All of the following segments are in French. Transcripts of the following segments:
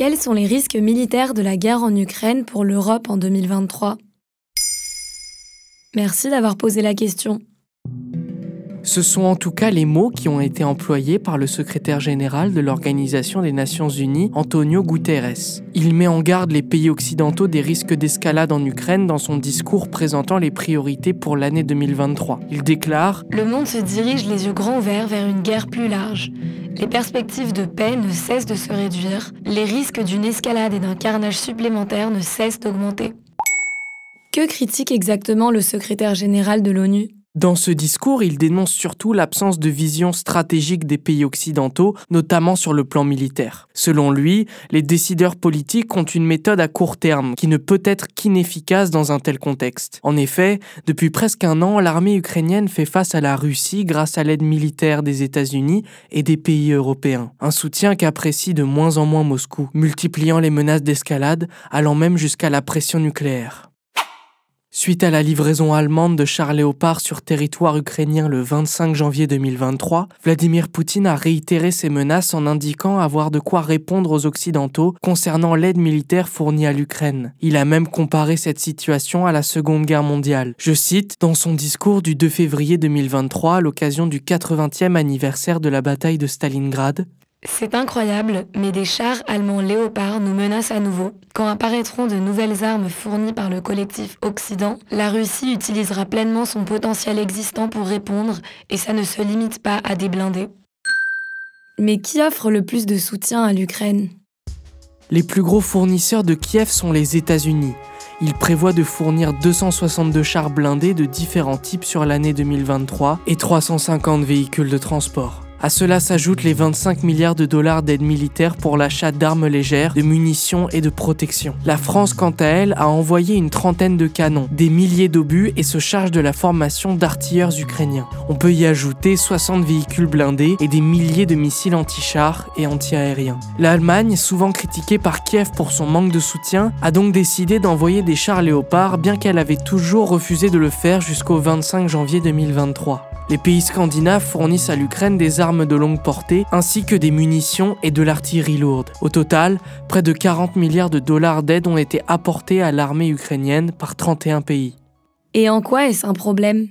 Quels sont les risques militaires de la guerre en Ukraine pour l'Europe en 2023 Merci d'avoir posé la question. Ce sont en tout cas les mots qui ont été employés par le secrétaire général de l'Organisation des Nations Unies, Antonio Guterres. Il met en garde les pays occidentaux des risques d'escalade en Ukraine dans son discours présentant les priorités pour l'année 2023. Il déclare Le monde se dirige les yeux grands ouverts vers une guerre plus large. Les perspectives de paix ne cessent de se réduire, les risques d'une escalade et d'un carnage supplémentaire ne cessent d'augmenter. Que critique exactement le secrétaire général de l'ONU? Dans ce discours, il dénonce surtout l'absence de vision stratégique des pays occidentaux, notamment sur le plan militaire. Selon lui, les décideurs politiques ont une méthode à court terme qui ne peut être qu'inefficace dans un tel contexte. En effet, depuis presque un an, l'armée ukrainienne fait face à la Russie grâce à l'aide militaire des États-Unis et des pays européens. Un soutien qu'apprécie de moins en moins Moscou, multipliant les menaces d'escalade, allant même jusqu'à la pression nucléaire. Suite à la livraison allemande de chars Léopard sur territoire ukrainien le 25 janvier 2023, Vladimir Poutine a réitéré ses menaces en indiquant avoir de quoi répondre aux Occidentaux concernant l'aide militaire fournie à l'Ukraine. Il a même comparé cette situation à la Seconde Guerre mondiale. Je cite, dans son discours du 2 février 2023 à l'occasion du 80e anniversaire de la bataille de Stalingrad, c'est incroyable, mais des chars allemands Léopard nous menacent à nouveau. Quand apparaîtront de nouvelles armes fournies par le collectif Occident, la Russie utilisera pleinement son potentiel existant pour répondre, et ça ne se limite pas à des blindés. Mais qui offre le plus de soutien à l'Ukraine? Les plus gros fournisseurs de Kiev sont les États-Unis. Ils prévoient de fournir 262 chars blindés de différents types sur l'année 2023 et 350 véhicules de transport. À cela s'ajoutent les 25 milliards de dollars d'aide militaire pour l'achat d'armes légères, de munitions et de protection. La France, quant à elle, a envoyé une trentaine de canons, des milliers d'obus et se charge de la formation d'artilleurs ukrainiens. On peut y ajouter 60 véhicules blindés et des milliers de missiles anti-chars et anti-aériens. L'Allemagne, souvent critiquée par Kiev pour son manque de soutien, a donc décidé d'envoyer des chars léopards bien qu'elle avait toujours refusé de le faire jusqu'au 25 janvier 2023. Les pays scandinaves fournissent à l'Ukraine des armes de longue portée ainsi que des munitions et de l'artillerie lourde. Au total, près de 40 milliards de dollars d'aide ont été apportés à l'armée ukrainienne par 31 pays. Et en quoi est-ce un problème?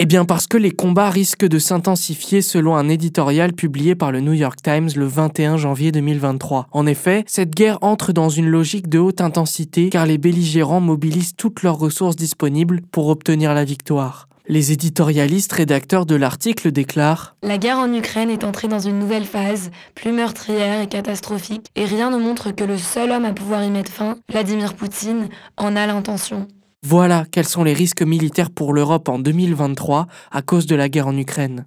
Eh bien parce que les combats risquent de s'intensifier selon un éditorial publié par le New York Times le 21 janvier 2023. En effet, cette guerre entre dans une logique de haute intensité car les belligérants mobilisent toutes leurs ressources disponibles pour obtenir la victoire. Les éditorialistes rédacteurs de l'article déclarent La guerre en Ukraine est entrée dans une nouvelle phase, plus meurtrière et catastrophique, et rien ne montre que le seul homme à pouvoir y mettre fin, Vladimir Poutine, en a l'intention. Voilà quels sont les risques militaires pour l'Europe en 2023 à cause de la guerre en Ukraine.